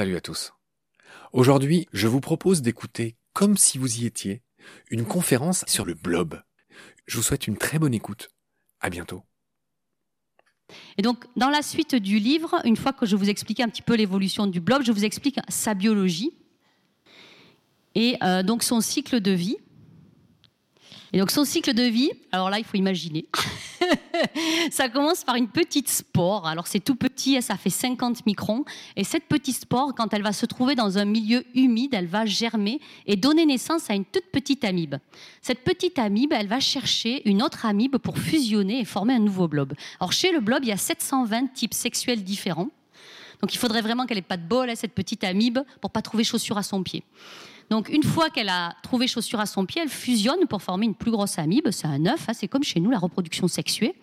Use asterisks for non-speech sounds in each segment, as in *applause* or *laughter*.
Salut à tous. Aujourd'hui, je vous propose d'écouter, comme si vous y étiez, une conférence sur le blob. Je vous souhaite une très bonne écoute. À bientôt. Et donc, dans la suite du livre, une fois que je vous explique un petit peu l'évolution du blob, je vous explique sa biologie et euh, donc son cycle de vie. Et donc son cycle de vie, alors là, il faut imaginer. *laughs* ça commence par une petite spore. Alors c'est tout petit, ça fait 50 microns. Et cette petite spore, quand elle va se trouver dans un milieu humide, elle va germer et donner naissance à une toute petite amibe. Cette petite amibe, elle va chercher une autre amibe pour fusionner et former un nouveau blob. Alors chez le blob, il y a 720 types sexuels différents. Donc il faudrait vraiment qu'elle ait pas de bol, cette petite amibe, pour pas trouver chaussure à son pied. Donc une fois qu'elle a trouvé chaussure à son pied, elle fusionne pour former une plus grosse amibe. C'est un œuf, hein, c'est comme chez nous la reproduction sexuée.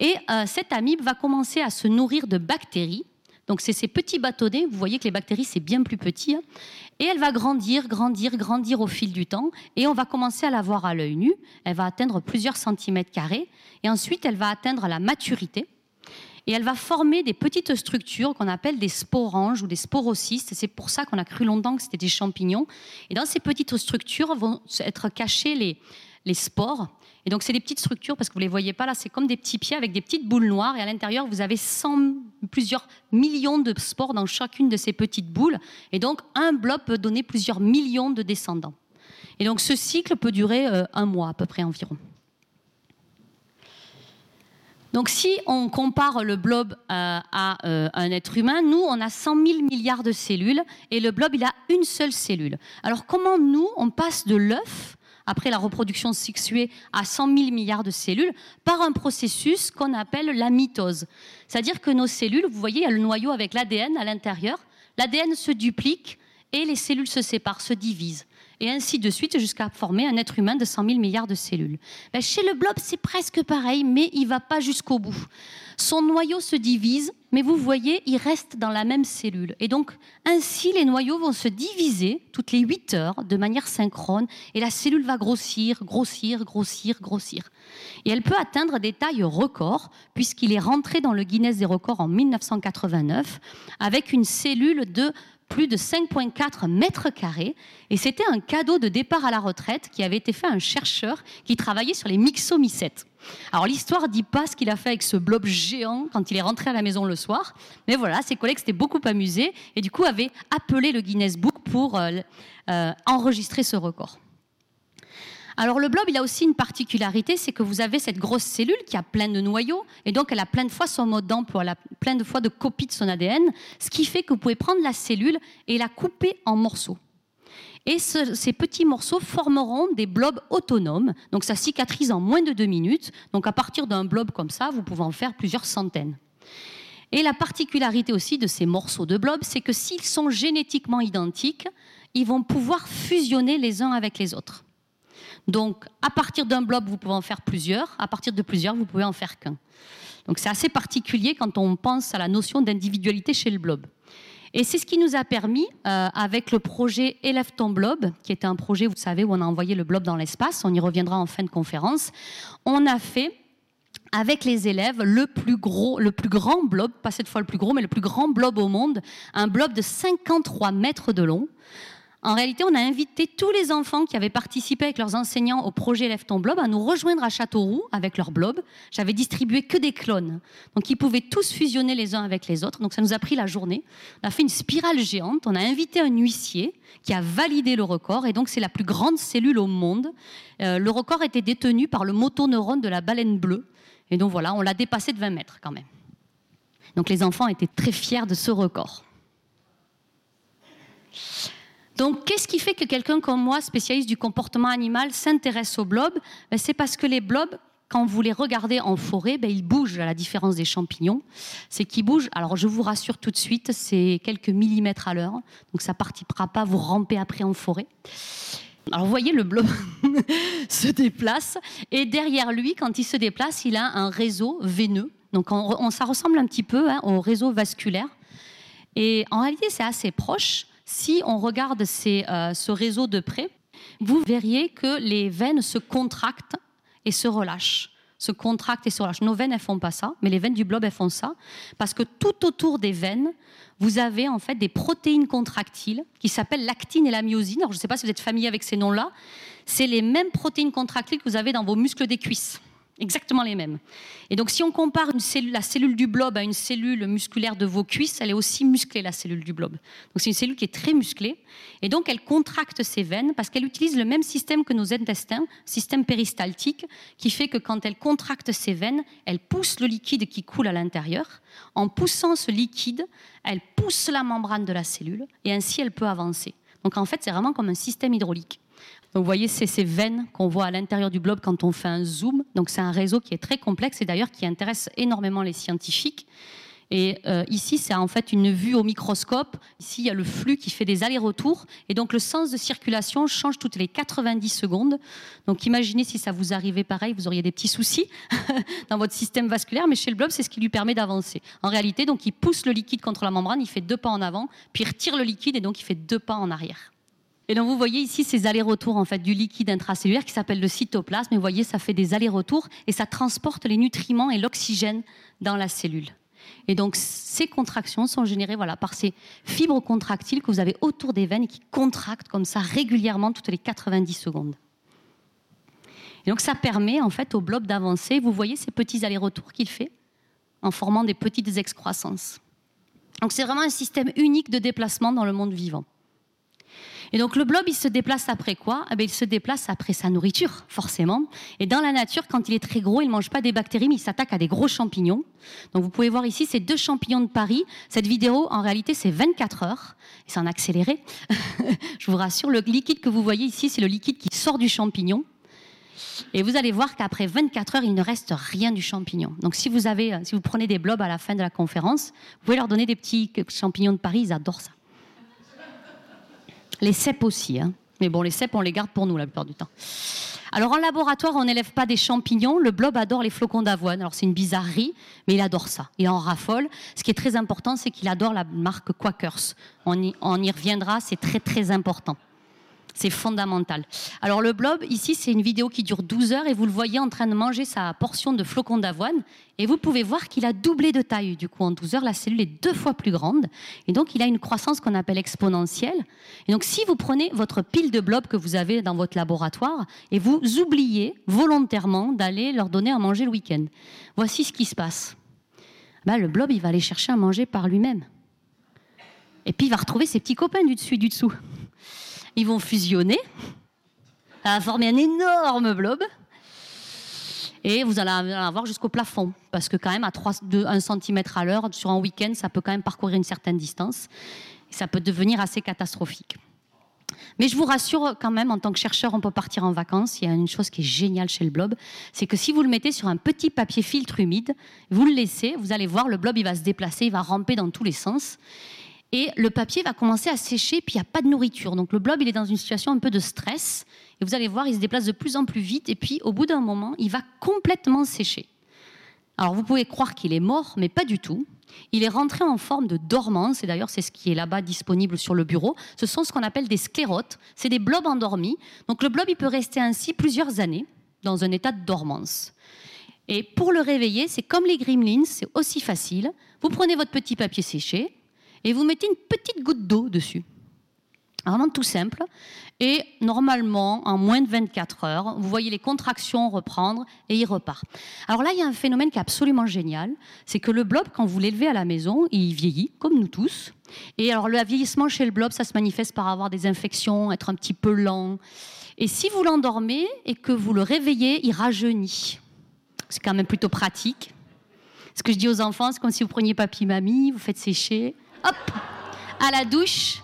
Et euh, cette amibe va commencer à se nourrir de bactéries. Donc c'est ces petits bâtonnets, vous voyez que les bactéries c'est bien plus petit. Hein. Et elle va grandir, grandir, grandir au fil du temps. Et on va commencer à la voir à l'œil nu. Elle va atteindre plusieurs centimètres carrés. Et ensuite elle va atteindre la maturité et elle va former des petites structures qu'on appelle des sporanges ou des sporocystes. C'est pour ça qu'on a cru longtemps que c'était des champignons. Et dans ces petites structures vont être cachés les, les spores. Et donc, c'est des petites structures, parce que vous ne les voyez pas là, c'est comme des petits pieds avec des petites boules noires. Et à l'intérieur, vous avez 100, plusieurs millions de spores dans chacune de ces petites boules. Et donc, un blob peut donner plusieurs millions de descendants. Et donc, ce cycle peut durer euh, un mois à peu près environ. Donc si on compare le blob euh, à euh, un être humain, nous, on a 100 000 milliards de cellules et le blob, il a une seule cellule. Alors comment nous, on passe de l'œuf, après la reproduction sexuée, à 100 000 milliards de cellules par un processus qu'on appelle la mitose? C'est-à-dire que nos cellules, vous voyez, il y a le noyau avec l'ADN à l'intérieur, l'ADN se duplique et les cellules se séparent, se divisent et ainsi de suite jusqu'à former un être humain de 100 000 milliards de cellules. Ben, chez le blob, c'est presque pareil, mais il va pas jusqu'au bout. Son noyau se divise, mais vous voyez, il reste dans la même cellule. Et donc, ainsi, les noyaux vont se diviser toutes les 8 heures de manière synchrone, et la cellule va grossir, grossir, grossir, grossir. Et elle peut atteindre des tailles records, puisqu'il est rentré dans le Guinness des records en 1989, avec une cellule de plus de 5,4 mètres carrés. Et c'était un cadeau de départ à la retraite qui avait été fait à un chercheur qui travaillait sur les myxomycètes. Alors l'histoire dit pas ce qu'il a fait avec ce blob géant quand il est rentré à la maison le soir, mais voilà, ses collègues s'étaient beaucoup amusés et du coup avaient appelé le Guinness Book pour euh, euh, enregistrer ce record. Alors le blob, il a aussi une particularité, c'est que vous avez cette grosse cellule qui a plein de noyaux, et donc elle a plein de fois son mode d'emploi, elle a plein de fois de copies de son ADN, ce qui fait que vous pouvez prendre la cellule et la couper en morceaux. Et ces petits morceaux formeront des blobs autonomes, donc ça cicatrise en moins de deux minutes, donc à partir d'un blob comme ça, vous pouvez en faire plusieurs centaines. Et la particularité aussi de ces morceaux de blob, c'est que s'ils sont génétiquement identiques, ils vont pouvoir fusionner les uns avec les autres. Donc, à partir d'un blob, vous pouvez en faire plusieurs. À partir de plusieurs, vous pouvez en faire qu'un. Donc, c'est assez particulier quand on pense à la notion d'individualité chez le blob. Et c'est ce qui nous a permis, euh, avec le projet Élève ton blob, qui était un projet, vous savez, où on a envoyé le blob dans l'espace, on y reviendra en fin de conférence, on a fait avec les élèves le plus gros, le plus grand blob, pas cette fois le plus gros, mais le plus grand blob au monde, un blob de 53 mètres de long, en réalité, on a invité tous les enfants qui avaient participé avec leurs enseignants au projet Lève ton blob à nous rejoindre à Châteauroux avec leur blob. J'avais distribué que des clones. Donc ils pouvaient tous fusionner les uns avec les autres. Donc ça nous a pris la journée. On a fait une spirale géante. On a invité un huissier qui a validé le record. Et donc c'est la plus grande cellule au monde. Euh, le record était détenu par le motoneurone de la baleine bleue. Et donc voilà, on l'a dépassé de 20 mètres quand même. Donc les enfants étaient très fiers de ce record. Donc, qu'est-ce qui fait que quelqu'un comme moi, spécialiste du comportement animal, s'intéresse aux blobs? Ben, C'est parce que les blobs, quand vous les regardez en forêt, ben, ils bougent à la différence des champignons. C'est qu'ils bougent. Alors, je vous rassure tout de suite, c'est quelques millimètres à l'heure. Donc, ça ne partira pas vous ramper après en forêt. Alors, vous voyez, le blob *laughs* se déplace. Et derrière lui, quand il se déplace, il a un réseau veineux. Donc, on, ça ressemble un petit peu hein, au réseau vasculaire. Et en réalité, c'est assez proche. Si on regarde euh, ce réseau de près, vous verriez que les veines se contractent et se relâchent. se contractent et se relâchent. Nos veines, elles font pas ça, mais les veines du blob, font ça. Parce que tout autour des veines, vous avez en fait des protéines contractiles qui s'appellent l'actine et la myosine. Alors, je ne sais pas si vous êtes familier avec ces noms-là. C'est les mêmes protéines contractiles que vous avez dans vos muscles des cuisses. Exactement les mêmes. Et donc, si on compare la cellule du blob à une cellule musculaire de vos cuisses, elle est aussi musclée, la cellule du blob. Donc, c'est une cellule qui est très musclée. Et donc, elle contracte ses veines parce qu'elle utilise le même système que nos intestins, système péristaltique, qui fait que quand elle contracte ses veines, elle pousse le liquide qui coule à l'intérieur. En poussant ce liquide, elle pousse la membrane de la cellule et ainsi elle peut avancer. Donc, en fait, c'est vraiment comme un système hydraulique. Vous voyez, c'est ces veines qu'on voit à l'intérieur du blob quand on fait un zoom. Donc, c'est un réseau qui est très complexe et d'ailleurs qui intéresse énormément les scientifiques. Et euh, ici, c'est en fait une vue au microscope. Ici, il y a le flux qui fait des allers-retours. Et donc, le sens de circulation change toutes les 90 secondes. Donc, imaginez si ça vous arrivait pareil, vous auriez des petits soucis *laughs* dans votre système vasculaire. Mais chez le blob, c'est ce qui lui permet d'avancer. En réalité, donc, il pousse le liquide contre la membrane, il fait deux pas en avant, puis il retire le liquide et donc il fait deux pas en arrière. Et donc vous voyez ici ces allers-retours en fait du liquide intracellulaire qui s'appelle le cytoplasme. Et vous voyez, ça fait des allers-retours et ça transporte les nutriments et l'oxygène dans la cellule. Et donc ces contractions sont générées voilà par ces fibres contractiles que vous avez autour des veines et qui contractent comme ça régulièrement toutes les 90 secondes. Et donc ça permet en fait au blob d'avancer. Vous voyez ces petits allers-retours qu'il fait en formant des petites excroissances. Donc c'est vraiment un système unique de déplacement dans le monde vivant. Et donc le blob, il se déplace après quoi? Eh bien, Il se déplace après sa nourriture, forcément. Et dans la nature, quand il est très gros, il ne mange pas des bactéries, mais il s'attaque à des gros champignons. Donc vous pouvez voir ici ces deux champignons de Paris. Cette vidéo, en réalité, c'est 24 heures. C'est en accéléré. *laughs* Je vous rassure, le liquide que vous voyez ici, c'est le liquide qui sort du champignon. Et vous allez voir qu'après 24 heures, il ne reste rien du champignon. Donc si vous, avez, si vous prenez des blobs à la fin de la conférence, vous pouvez leur donner des petits champignons de Paris, ils adorent ça. Les cèpes aussi. Hein. Mais bon, les cèpes, on les garde pour nous la plupart du temps. Alors en laboratoire, on n'élève pas des champignons. Le blob adore les flocons d'avoine. Alors c'est une bizarrerie, mais il adore ça. Il en raffole. Ce qui est très important, c'est qu'il adore la marque Quakers. On y, on y reviendra, c'est très très important. C'est fondamental. Alors le blob, ici, c'est une vidéo qui dure 12 heures et vous le voyez en train de manger sa portion de flocons d'avoine. Et vous pouvez voir qu'il a doublé de taille. Du coup, en 12 heures, la cellule est deux fois plus grande. Et donc, il a une croissance qu'on appelle exponentielle. Et donc, si vous prenez votre pile de blobs que vous avez dans votre laboratoire et vous oubliez volontairement d'aller leur donner à manger le week-end, voici ce qui se passe. Ben, le blob, il va aller chercher à manger par lui-même. Et puis, il va retrouver ses petits copains du dessus du dessous ils vont fusionner, ça va former un énorme blob. Et vous allez en avoir jusqu'au plafond, parce que quand même à 3, 2, 1 cm à l'heure, sur un week-end, ça peut quand même parcourir une certaine distance. Ça peut devenir assez catastrophique. Mais je vous rassure quand même, en tant que chercheur, on peut partir en vacances. Il y a une chose qui est géniale chez le blob, c'est que si vous le mettez sur un petit papier filtre humide, vous le laissez, vous allez voir, le blob, il va se déplacer, il va ramper dans tous les sens et le papier va commencer à sécher, puis il n'y a pas de nourriture. Donc le blob, il est dans une situation un peu de stress, et vous allez voir, il se déplace de plus en plus vite, et puis au bout d'un moment, il va complètement sécher. Alors vous pouvez croire qu'il est mort, mais pas du tout. Il est rentré en forme de dormance, et d'ailleurs c'est ce qui est là-bas disponible sur le bureau. Ce sont ce qu'on appelle des sclérotes, c'est des blobs endormis. Donc le blob, il peut rester ainsi plusieurs années dans un état de dormance. Et pour le réveiller, c'est comme les gremlins, c'est aussi facile. Vous prenez votre petit papier séché, et vous mettez une petite goutte d'eau dessus. Vraiment tout simple. Et normalement, en moins de 24 heures, vous voyez les contractions reprendre et il repart. Alors là, il y a un phénomène qui est absolument génial. C'est que le blob, quand vous l'élevez à la maison, il vieillit, comme nous tous. Et alors, le vieillissement chez le blob, ça se manifeste par avoir des infections, être un petit peu lent. Et si vous l'endormez et que vous le réveillez, il rajeunit. C'est quand même plutôt pratique. Ce que je dis aux enfants, c'est comme si vous preniez papy-mamie, vous faites sécher hop, à la douche,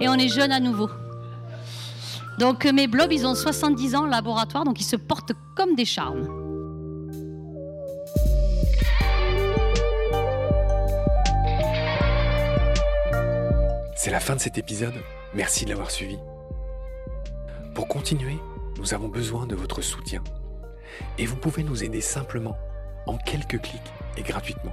et on est jeune à nouveau. Donc mes blobs, ils ont 70 ans laboratoire, donc ils se portent comme des charmes. C'est la fin de cet épisode. Merci de l'avoir suivi. Pour continuer, nous avons besoin de votre soutien. Et vous pouvez nous aider simplement, en quelques clics et gratuitement.